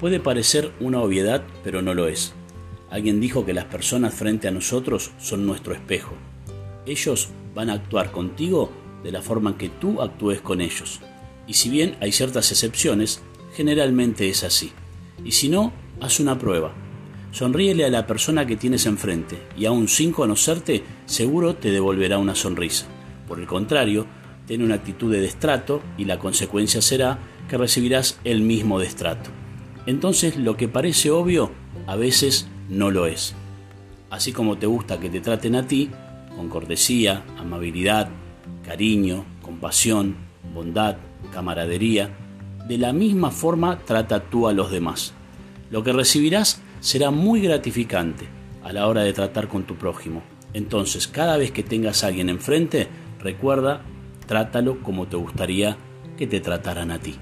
Puede parecer una obviedad, pero no lo es. Alguien dijo que las personas frente a nosotros son nuestro espejo. Ellos van a actuar contigo de la forma que tú actúes con ellos. Y si bien hay ciertas excepciones, generalmente es así. Y si no, haz una prueba. Sonríele a la persona que tienes enfrente y aún sin conocerte, seguro te devolverá una sonrisa. Por el contrario, ten una actitud de destrato y la consecuencia será que recibirás el mismo destrato. Entonces lo que parece obvio a veces no lo es. Así como te gusta que te traten a ti, con cortesía, amabilidad, cariño, compasión, bondad, camaradería, de la misma forma trata tú a los demás. Lo que recibirás será muy gratificante a la hora de tratar con tu prójimo. Entonces, cada vez que tengas a alguien enfrente, recuerda, trátalo como te gustaría que te trataran a ti.